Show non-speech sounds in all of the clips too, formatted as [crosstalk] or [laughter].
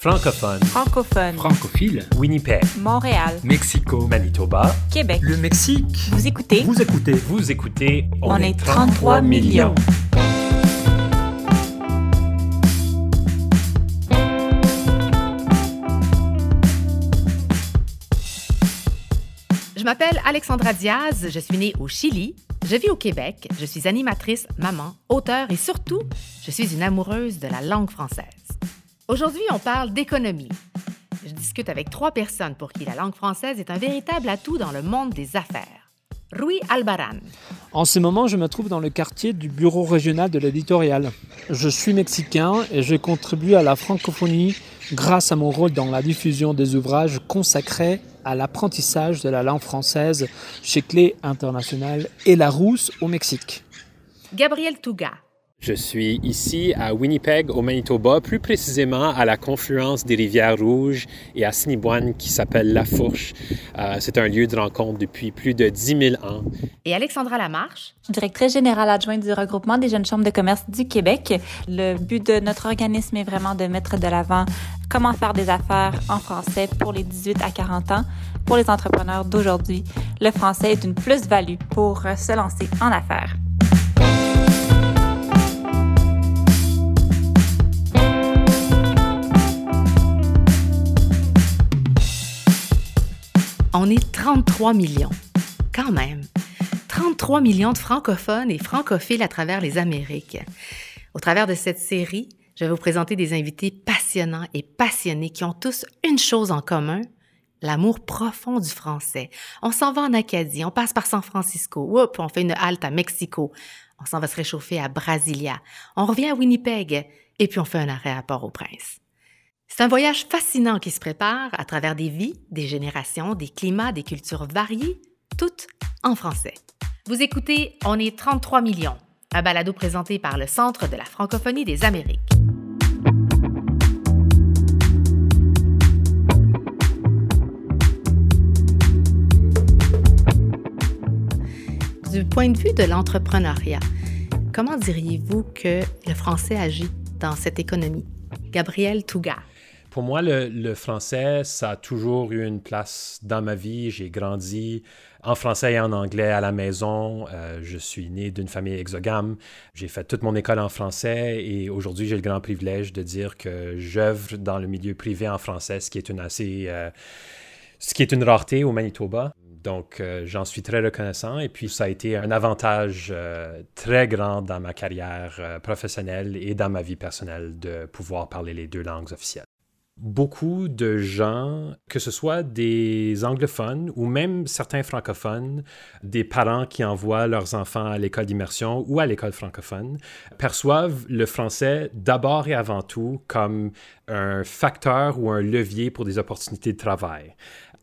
Francophone. Francophone. Francophile. Winnipeg. Montréal. Mexico. Manitoba. Québec. Le Mexique. Vous écoutez Vous écoutez. Vous écoutez On, est 33 millions. Je m'appelle Alexandra Diaz, je suis née au Chili, je vis au Québec, je suis animatrice, maman, auteure et surtout, je suis une amoureuse de la langue française. Aujourd'hui, on parle d'économie. Je discute avec trois personnes pour qui la langue française est un véritable atout dans le monde des affaires. Rui Albaran, En ce moment, je me trouve dans le quartier du bureau régional de l'éditorial. Je suis mexicain et je contribue à la francophonie grâce à mon rôle dans la diffusion des ouvrages consacrés à l'apprentissage de la langue française chez Clé International et Larousse au Mexique. Gabriel Touga, Je suis ici à Winnipeg, au Manitoba, plus précisément à la confluence des rivières Rouges et à Assiniboine qui s'appelle La Fourche. Euh, c'est un lieu de rencontre depuis plus de 10 000 ans. et Alexandra Lamarche, directrice générale adjointe du regroupement des jeunes chambres de commerce du Québec. Le but de notre organisme est vraiment de mettre de l'avant comment faire des affaires en français pour les 18 à 40 ans. Pour les entrepreneurs d'aujourd'hui, le français est une plus-value pour se lancer en affaires. On est 33 millions. Quand même. 33 millions de francophones et francophiles à travers les Amériques. Au travers de cette série, je vais vous présenter des invités passionnants et passionnés qui ont tous une chose en commun, l'amour profond du français. On s'en va en Acadie, on passe par San Francisco, on fait une halte à Mexico, on s'en va se réchauffer à Brasilia, on revient à Winnipeg et puis on fait un arrêt à Port-au-Prince. C'est un voyage fascinant qui se prépare à travers des vies, des générations, des climats, des cultures variées, toutes en français. Vous écoutez On est 33 millions, un balado présenté par le Centre de la francophonie des Amériques. Du point de vue de l'entrepreneuriat, comment diriez-vous que le français agit dans cette économie? Gabriel Touga. Pour moi, le, français, ça a toujours eu une place dans ma vie. J'ai grandi en français et en anglais à la maison. Euh, je suis né d'une famille exogame. J'ai fait toute mon école en français et aujourd'hui, j'ai le grand privilège de dire que j'œuvre dans le milieu privé en français, ce qui est une assez... euh, ce qui est une rareté au Manitoba. Donc, euh, j'en suis très reconnaissant. Et puis, ça a été un avantage très grand dans ma carrière professionnelle et dans ma vie personnelle de pouvoir parler les deux langues officielles. Beaucoup de gens, que ce soit des anglophones ou même certains francophones, des parents qui envoient leurs enfants à l'école d'immersion ou à l'école francophone, perçoivent le français d'abord et avant tout comme un facteur ou un levier pour des opportunités de travail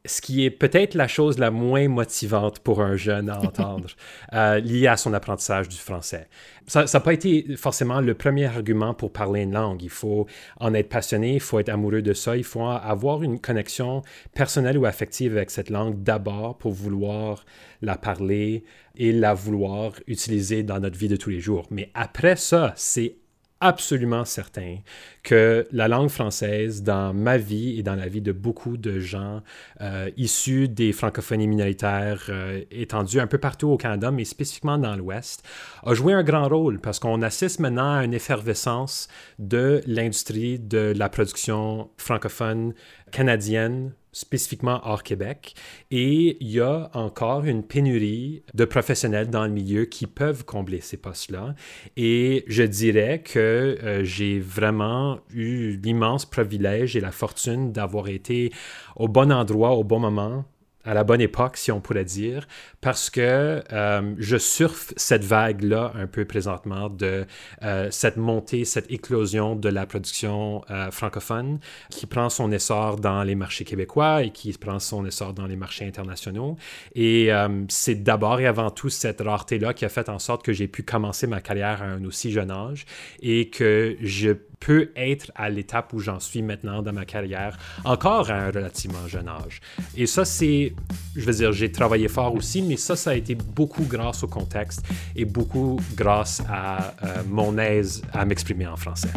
ce qui est peut-être la chose la moins motivante pour un jeune à entendre, [laughs] euh, lié à son apprentissage du français. Ça n'a pas été forcément le premier argument pour parler une langue. Il faut en être passionné, il faut être amoureux de ça, il faut avoir une connexion personnelle ou affective avec cette langue d'abord pour vouloir la parler et la vouloir utiliser dans notre vie de tous les jours. Mais après ça, c'est absolument certain que la langue française, dans ma vie et dans la vie de beaucoup de gens euh, issus des francophonies minoritaires euh, étendues un peu partout au Canada, mais spécifiquement dans l'Ouest, a joué un grand rôle parce qu'on assiste maintenant à une effervescence de l'industrie de la production francophone canadienne spécifiquement hors Québec. Et il y a encore une pénurie de professionnels dans le milieu qui peuvent combler ces postes-là. Et je dirais que euh, j'ai vraiment eu l'immense privilège et la fortune d'avoir été au bon endroit, au bon moment, à la bonne époque, si on pourrait dire, parce que euh, je surfe cette vague-là un peu présentement de euh, cette montée, cette éclosion de la production euh, francophone qui prend son essor dans les marchés québécois et qui prend son essor dans les marchés internationaux. Et c'est d'abord et avant tout cette rareté-là qui a fait en sorte que j'ai pu commencer ma carrière à un aussi jeune âge et que je peux être à l'étape où j'en suis maintenant dans ma carrière, encore à un relativement jeune âge. Et ça, c'est, je veux dire, j'ai travaillé fort aussi, mais ça, ça a été beaucoup grâce au contexte et beaucoup grâce à euh, mon aise à m'exprimer en français.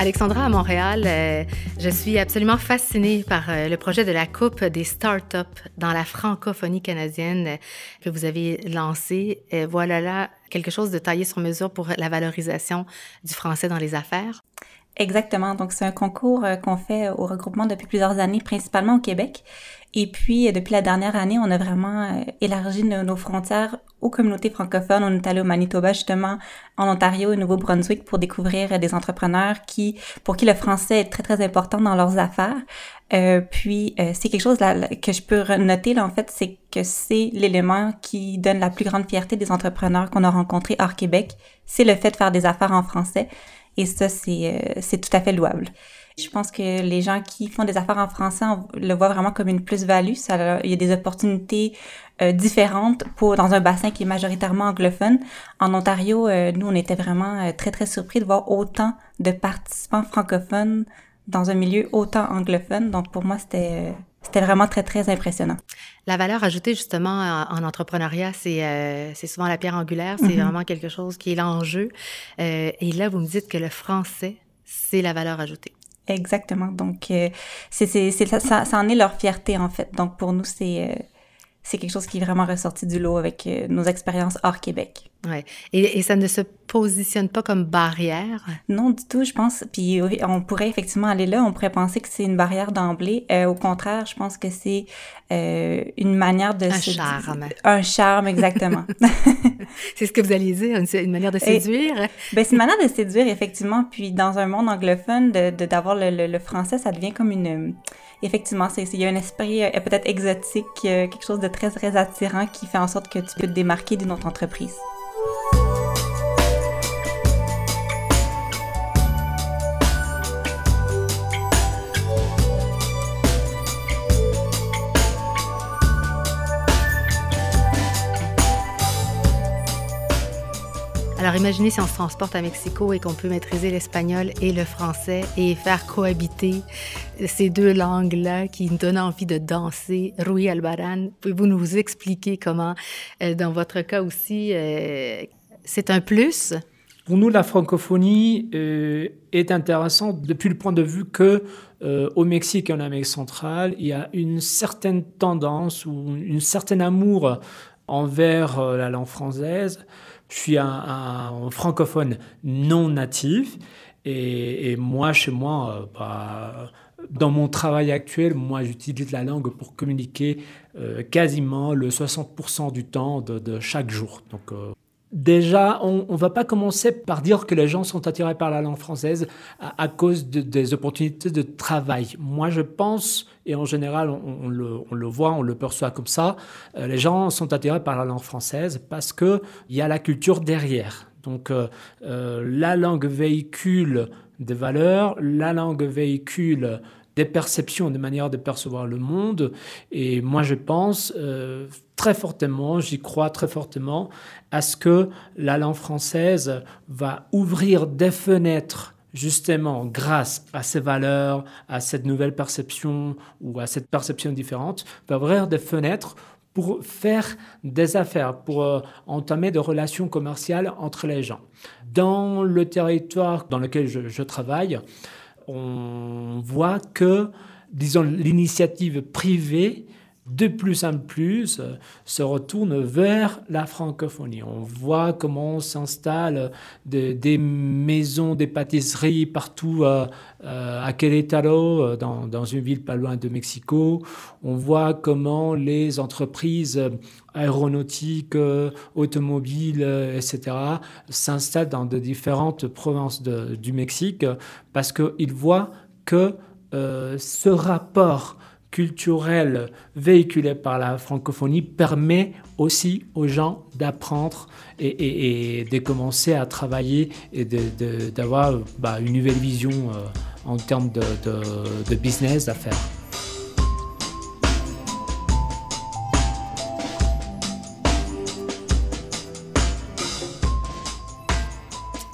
Alexandra, à Montréal, euh, je suis absolument fascinée par euh, le projet de la Coupe des startups dans la francophonie canadienne euh, que vous avez lancé. voilà là quelque chose de taillé sur mesure pour la valorisation du français dans les affaires. Exactement. Donc, c'est un concours qu'on fait au regroupement depuis plusieurs années, principalement au Québec. Et puis, depuis la dernière année, on a vraiment élargi nos, frontières aux communautés francophones. On est allé au Manitoba, justement, en Ontario et au Nouveau-Brunswick pour découvrir des entrepreneurs qui, pour qui le français est très, très important dans leurs affaires. Euh, puis, euh, c'est quelque chose que je peux noter, là, en fait, c'est que c'est l'élément qui donne la plus grande fierté des entrepreneurs qu'on a rencontrés hors Québec. C'est le fait de faire des affaires en français. Et ça, c'est, euh, c'est tout à fait louable. Je pense que les gens qui font des affaires en français le voient vraiment comme une plus-value. il y a des opportunités euh, différentes pour dans un bassin qui est majoritairement anglophone. En Ontario, euh, nous, on était vraiment euh, très très surpris de voir autant de participants francophones dans un milieu autant anglophone. Donc pour moi, c'était c'était vraiment très, très impressionnant. La valeur ajoutée, justement, en, entrepreneuriat, c'est c'est souvent la pierre angulaire. C'est mm-hmm. vraiment quelque chose qui est l'enjeu. et là, vous me dites que le français, c'est la valeur ajoutée. Exactement. Donc, euh, c'est, ça, en est leur fierté, en fait. Donc, pour nous, c'est, euh, c'est quelque chose qui est vraiment ressorti du lot avec euh, nos expériences hors Québec. Ouais. Et, et, ça ne se positionne pas comme barrière? Non, du tout, je pense. Puis on pourrait effectivement aller là, on pourrait penser que c'est une barrière d'emblée. Euh, au contraire, je pense que c'est euh, une manière de... Un charme. Un charme, exactement. [laughs] c'est ce que vous alliez dire, une, une manière de séduire? ben, c'est une manière de séduire, effectivement. Puis dans un monde anglophone, d'avoir de, d'avoir le, le, français, ça devient comme une effectivement, il y a un esprit euh, peut-être exotique, euh, quelque chose de très, très attirant qui fait en sorte que tu peux te démarquer d'une autre entreprise. Alors imaginez si on se transporte à Mexico et qu'on peut maîtriser l'espagnol et le français et faire cohabiter ces deux langues-là qui nous donnent envie de danser. Rui Albaran, pouvez-vous nous expliquer comment, euh, dans votre cas aussi, euh, c'est un plus? Pour nous, la francophonie euh, est intéressante depuis le point de vue que au Mexique et en Amérique centrale, il y a une certaine tendance ou une certaine amour envers la langue française je suis un, francophone non natif. Et, moi, chez moi, bah, dans mon travail actuel, moi, j'utilise la langue pour communiquer euh, quasiment le 60% du temps de, chaque jour. Donc, euh, Déjà, on ne va pas commencer par dire que les gens sont attirés par la langue française à, cause des opportunités de travail. Moi, je pense, et en général, on, le, voit, on le perçoit comme ça, euh, les gens sont attirés par la langue française parce qu'il y a la culture derrière. Donc, la langue véhicule des valeurs, la langue véhicule des perceptions, des manières de percevoir le monde. Et moi, je pense euh, très fortement, j'y crois très fortement, à ce que la langue française va ouvrir des fenêtres justement grâce à ces valeurs, à cette nouvelle perception ou à cette perception différente, va ouvrir des fenêtres pour faire des affaires, pour euh, entamer des relations commerciales entre les gens. Dans le territoire dans lequel je travaille, on voit que, disons, l'initiative privée de plus en plus euh, se retourne vers la francophonie. On voit comment s'installent des maisons, des pâtisseries partout euh, euh, à Querétaro, dans, dans, une ville pas loin de Mexico. On voit comment les entreprises aéronautiques, automobiles, etc., s'installent dans de différentes provinces du Mexique parce qu'ils voient que ce rapport culturel véhiculé par la francophonie permet aussi aux gens d'apprendre et, de commencer à travailler et d'avoir bah, une nouvelle vision euh, en termes de, de business, d'affaires.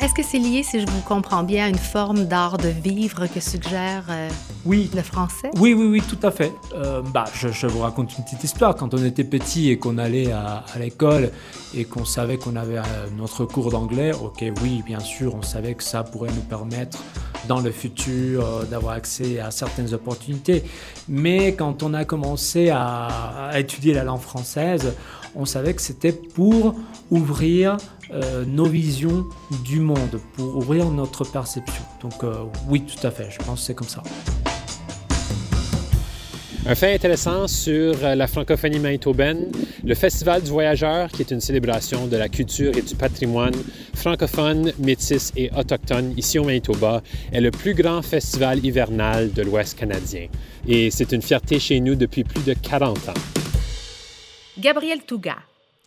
Est-ce que c'est lié, si je vous comprends bien, à une forme d'art de vivre que suggère euh, oui. le français? Oui, oui, oui, tout à fait. Euh, bah, je, vous raconte une petite histoire. Quand on était petit et qu'on allait à, l'école et qu'on savait qu'on avait euh, notre cours d'anglais, ok, oui, bien sûr, on savait que ça pourrait nous permettre dans le futur euh, d'avoir accès à certaines opportunités. Mais quand on a commencé à, étudier la langue française, on savait que c'était pour ouvrir euh, nos visions du monde, pour ouvrir notre perception. Donc euh, oui, tout à fait, je pense que c'est comme ça. Un fait intéressant sur euh, la francophonie manitobaine, le Festival du Voyageur, qui est une célébration de la culture et du patrimoine francophone, métis et autochtone ici au Manitoba, est le plus grand festival hivernal de l'Ouest canadien. Et c'est une fierté chez nous depuis plus de 40 ans. Gabriel Touga,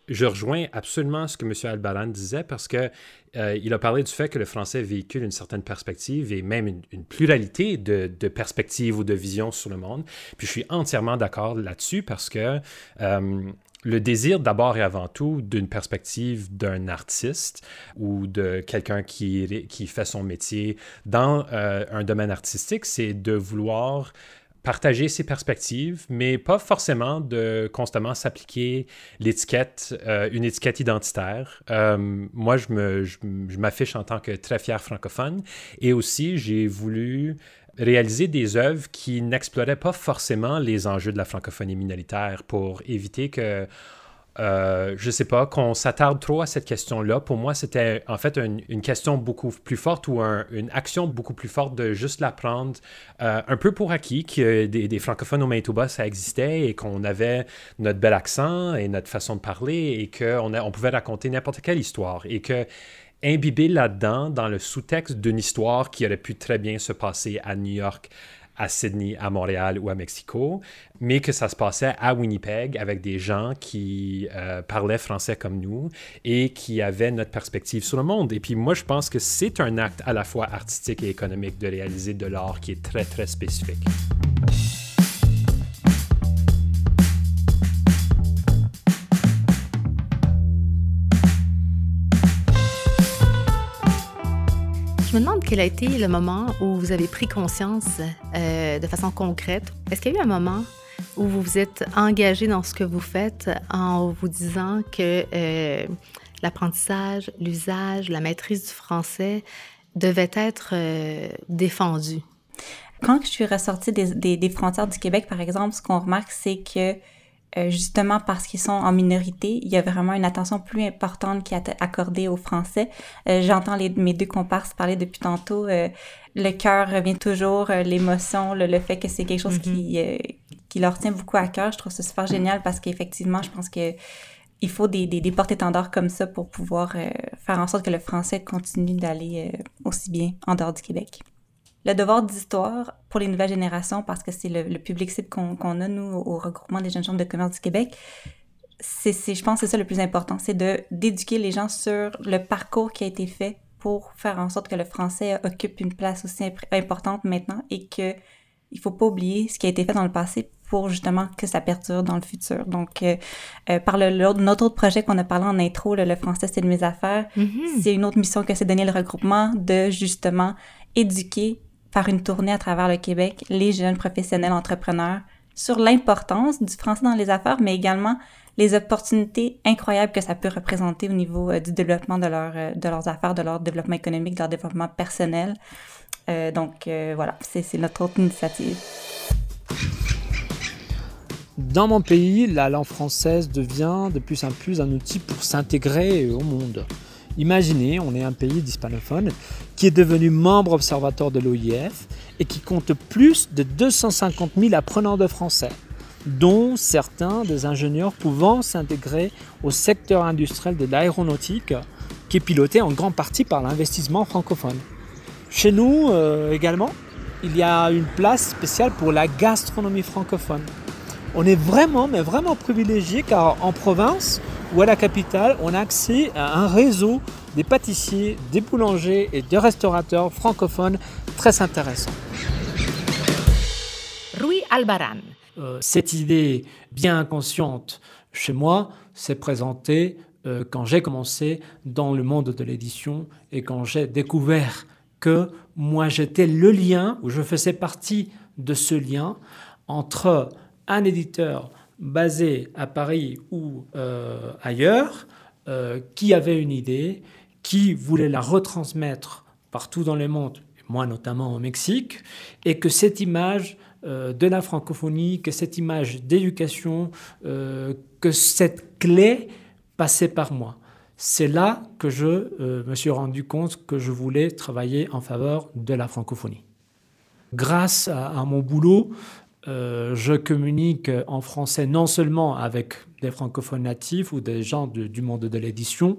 je rejoins absolument ce que M. Albaran disait parce que euh, il a parlé du fait que le français véhicule une certaine perspective et même une, pluralité de, perspectives ou de visions sur le monde. Puis je suis entièrement d'accord là-dessus parce que euh, le désir d'abord et avant tout d'une perspective d'un artiste ou de quelqu'un qui, fait son métier dans euh, un domaine artistique, c'est de vouloir partager ses perspectives, mais pas forcément de constamment s'appliquer l'étiquette, euh, une étiquette identitaire. Euh, moi, je, je, m'affiche en tant que très fier francophone et aussi j'ai voulu réaliser des œuvres qui n'exploraient pas forcément les enjeux de la francophonie minoritaire pour éviter que euh, je ne sais pas, qu'on s'attarde trop à cette question-là. Pour moi, c'était en fait une, question beaucoup plus forte ou une action beaucoup plus forte de juste la prendre euh, un peu pour acquis, que des, francophones au Manitoba, ça existait et qu'on avait notre bel accent et notre façon de parler et qu'on on pouvait raconter n'importe quelle histoire et que imbibé là-dedans, dans le sous-texte d'une histoire qui aurait pu très bien se passer à New York, à Sydney, à Montréal ou à Mexico, mais que ça se passait à Winnipeg avec des gens qui euh, parlaient français comme nous et qui avaient notre perspective sur le monde. Et puis moi, je pense que c'est un acte à la fois artistique et économique de réaliser de l'art qui est très, très spécifique. Me demande quel a été le moment où vous avez pris conscience euh, de façon concrète. Est-ce qu'il y a eu un moment où vous vous êtes engagé dans ce que vous faites en vous disant que euh, l'apprentissage, l'usage, la maîtrise du français devaient être euh, défendus? Quand je suis ressortie des, frontières du Québec, par exemple, ce qu'on remarque, c'est que euh, justement parce qu'ils sont en minorité, il y a vraiment une attention plus importante qui est accordée aux Français. Euh, j'entends mes deux comparses parler depuis tantôt. Euh, le cœur revient toujours, l'émotion, le, fait que c'est quelque chose qui, mm-hmm. qui leur tient beaucoup à cœur. Je trouve ça super génial parce qu'effectivement, je pense que il faut des, des, des porte-étendards comme ça pour pouvoir faire en sorte que le français continue d'aller aussi bien en dehors du Québec le devoir d'histoire pour les nouvelles générations, parce que c'est le, public cible qu'on a, nous, au regroupement des jeunes chambres de commerce du Québec, c'est, je pense que c'est ça le plus important, c'est de, d'éduquer les gens sur le parcours qui a été fait pour faire en sorte que le français occupe une place aussi importante maintenant et que il faut pas oublier ce qui a été fait dans le passé pour justement que ça perdure dans le futur. Donc, euh, euh, par le, notre autre projet qu'on a parlé en intro, le, français c'est de mes affaires, mm-hmm. c'est une autre mission que c'est donner le regroupement de justement éduquer faire une tournée à travers le Québec, les jeunes professionnels entrepreneurs, sur l'importance du français dans les affaires, mais également les opportunités incroyables que ça peut représenter au niveau euh, du développement de, leur, euh, de leurs affaires, de leur développement économique, de leur développement personnel. Euh, donc voilà, c'est notre autre initiative. Dans mon pays, la langue française devient de plus en plus un outil pour s'intégrer au monde. Imaginez, on est un pays d'hispanophones qui est devenu membre observateur de l'OIF et qui compte plus de 250 000 apprenants de français, dont certains des ingénieurs pouvant s'intégrer au secteur industriel de l'aéronautique qui est piloté en grande partie par l'investissement francophone. Chez nous euh, également, il y a une place spéciale pour la gastronomie francophone. On est vraiment, mais vraiment privilégié car en province, ou à la capitale, on a accès à un réseau des pâtissiers, des boulangers et des restaurateurs francophones très intéressant. Rui Albaran. Euh, cette idée bien consciente chez moi s'est présentée euh, quand j'ai commencé dans le monde de l'édition et quand j'ai découvert que moi j'étais le lien, ou je faisais partie de ce lien entre un éditeur basé à Paris ou euh, ailleurs, euh, qui avait une idée, qui voulait la retransmettre partout dans le monde, moi notamment au Mexique, et que cette image euh, de la francophonie, que cette image d'éducation, que cette clé passait par moi. C'est là que je me suis rendu compte que je voulais travailler en faveur de la francophonie. Grâce à mon boulot, euh, je communique en français non seulement avec des francophones natifs ou des gens du monde de l'édition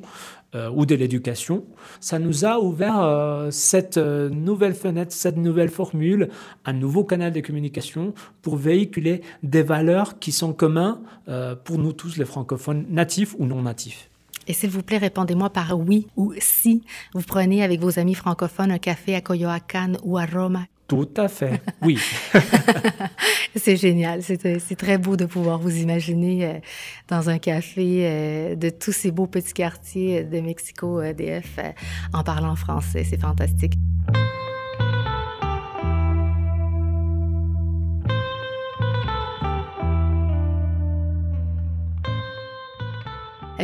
euh, ou de l'éducation. Ça nous a ouvert euh, cette nouvelle fenêtre, cette nouvelle formule, un nouveau canal de communication pour véhiculer des valeurs qui sont communs pour nous tous, les francophones natifs ou non natifs. Et s'il vous plaît, répondez-moi par oui ou si vous prenez avec vos amis francophones un café à Coyoacán ou à Roma. Tout à fait, oui. [laughs] c'est génial. C'est très beau de pouvoir vous imaginer euh, dans un café euh, de tous ces beaux petits quartiers de Mexico, DF, euh, en parlant français. C'est fantastique.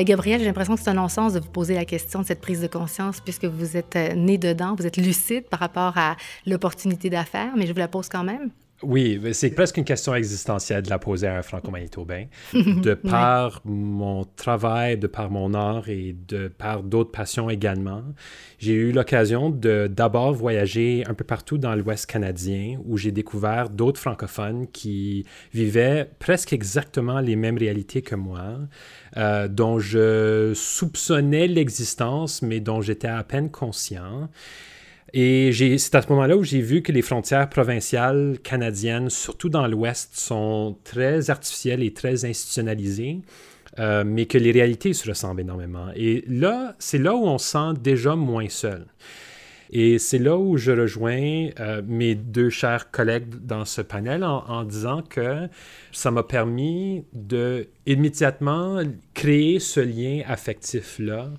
Gabriel, j'ai l'impression que c'est un non-sens de vous poser la question de cette prise de conscience puisque vous êtes euh, né dedans, vous êtes lucide par rapport à l'opportunité d'affaires, mais je vous la pose quand même. Oui, c'est presque une question existentielle de la poser à un franco-manitobain. De [laughs] par mon travail, de par mon art et de par d'autres passions également, j'ai eu l'occasion de d'abord voyager un peu partout dans l'Ouest canadien où j'ai découvert d'autres francophones qui vivaient presque exactement les mêmes réalités que moi, euh, dont je soupçonnais l'existence, mais dont j'étais à peine conscient. Et c'est à ce moment-là où j'ai vu que les frontières provinciales canadiennes, surtout dans l'Ouest, sont très artificielles et très institutionnalisées, euh, mais que les réalités se ressemblent énormément. Et là, c'est là où on se sent déjà moins seul. Et c'est là où je rejoins euh, mes deux chers collègues dans ce panel en, disant que ça m'a permis de immédiatement créer ce lien affectif-là,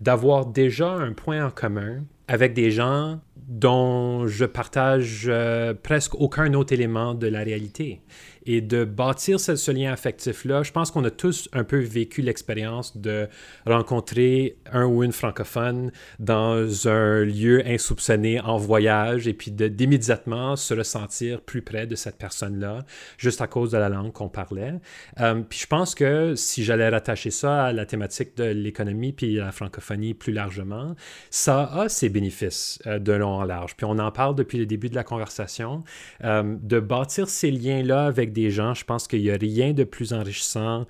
d'avoir déjà un point en commun avec des gens dont je partage euh, presque aucun autre élément de la réalité et de bâtir ce, lien affectif-là. Je pense qu'on a tous un peu vécu l'expérience de rencontrer un ou une francophone dans un lieu insoupçonné en voyage et puis d'immédiatement se ressentir plus près de cette personne-là, juste à cause de la langue qu'on parlait. Euh, puis je pense que si j'allais rattacher ça à la thématique de l'économie puis la francophonie plus largement, ça a ses bénéfices euh, de long en large. Puis on en parle depuis le début de la conversation, euh, de bâtir ces liens-là avec des gens, je pense qu'il n'y a rien de plus enrichissant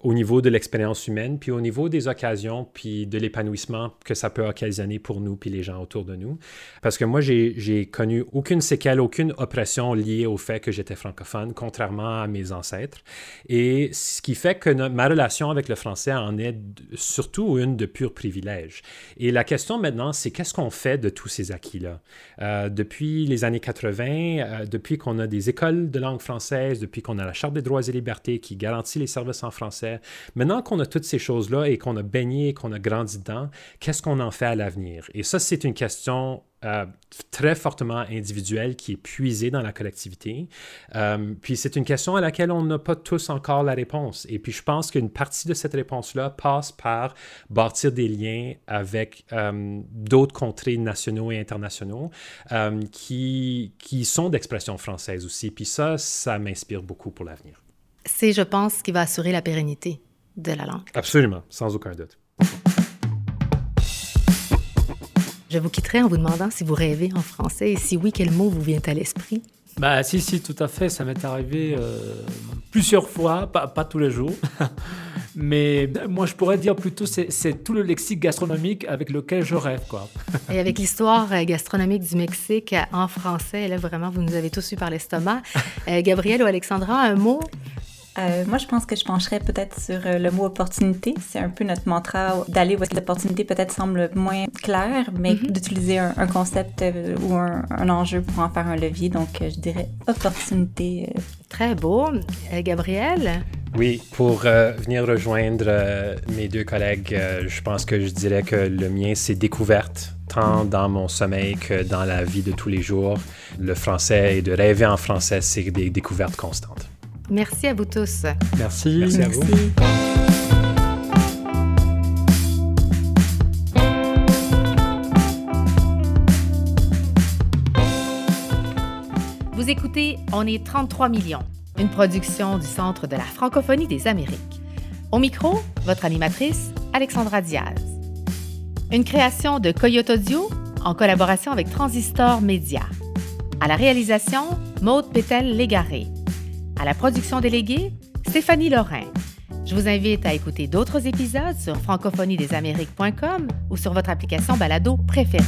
au niveau de l'expérience humaine, puis au niveau des occasions, puis de l'épanouissement que ça peut occasionner pour nous, puis les gens autour de nous. Parce que moi, j'ai connu aucune séquelle, aucune oppression liée au fait que j'étais francophone, contrairement à mes ancêtres. Et ce qui fait que ma relation avec le français en est surtout une de pur privilège. Et la question maintenant, c'est qu'est-ce qu'on fait de tous ces acquis-là? Euh, depuis les années 80, euh, depuis qu'on a des écoles de langue française, depuis qu'on a la Charte des droits et libertés qui garantit les services en français, Maintenant qu'on a toutes ces choses-là et qu'on a baigné, qu'on a grandi dedans, qu'est-ce qu'on en fait à l'avenir? Et ça, c'est une question euh, très fortement individuelle qui est puisée dans la collectivité. Euh, puis c'est une question à laquelle on n'a pas tous encore la réponse. Et puis je pense qu'une partie de cette réponse-là passe par bâtir des liens avec euh, d'autres contrées nationaux et internationaux qui, qui sont d'expression française aussi. Puis ça, ça m'inspire beaucoup pour l'avenir c'est, je pense, ce qui va assurer la pérennité de la langue. Absolument, sans aucun doute. Je vous quitterai en vous demandant si vous rêvez en français et si oui, quel mot vous vient à l'esprit. Bah si, si, tout à fait. Ça m'est arrivé euh, plusieurs fois, pas, pas, tous les jours. [laughs] Mais moi, je pourrais dire plutôt c'est, c'est tout le lexique gastronomique avec lequel je rêve. Quoi. Et avec [laughs] l'histoire euh, gastronomique du Mexique en français, là, vraiment, vous nous avez tous eu par l'estomac. Euh, Gabriel ou Alexandra, un mot euh, moi, je pense que je pencherais peut-être sur euh, le mot opportunité. C'est un peu notre mantra d'aller où l'opportunité peut-être semble moins claire, mais mhm. d'utiliser un, concept euh, ou un, enjeu pour en faire un levier. Donc, je dirais opportunité. Très beau. Gabriel? Oui, pour venir rejoindre mes deux collègues, je pense que je dirais que le mien, c'est découverte tant dans mon sommeil que dans la vie de tous les jours. Le français et de rêver en français, c'est des découvertes constantes. Merci à vous tous. Merci. Merci, à vous. on est 33 millions, une production du Centre de la francophonie des Amériques. Au micro, votre animatrice, Alexandra Diaz. Une création de Coyote Audio en collaboration avec Transistor Media. À la réalisation, Maude Pétel-Légaré. À la production déléguée, Stéphanie Lorrain. Je vous invite à écouter d'autres épisodes sur francophoniedésamériques.com ou sur votre application balado préférée.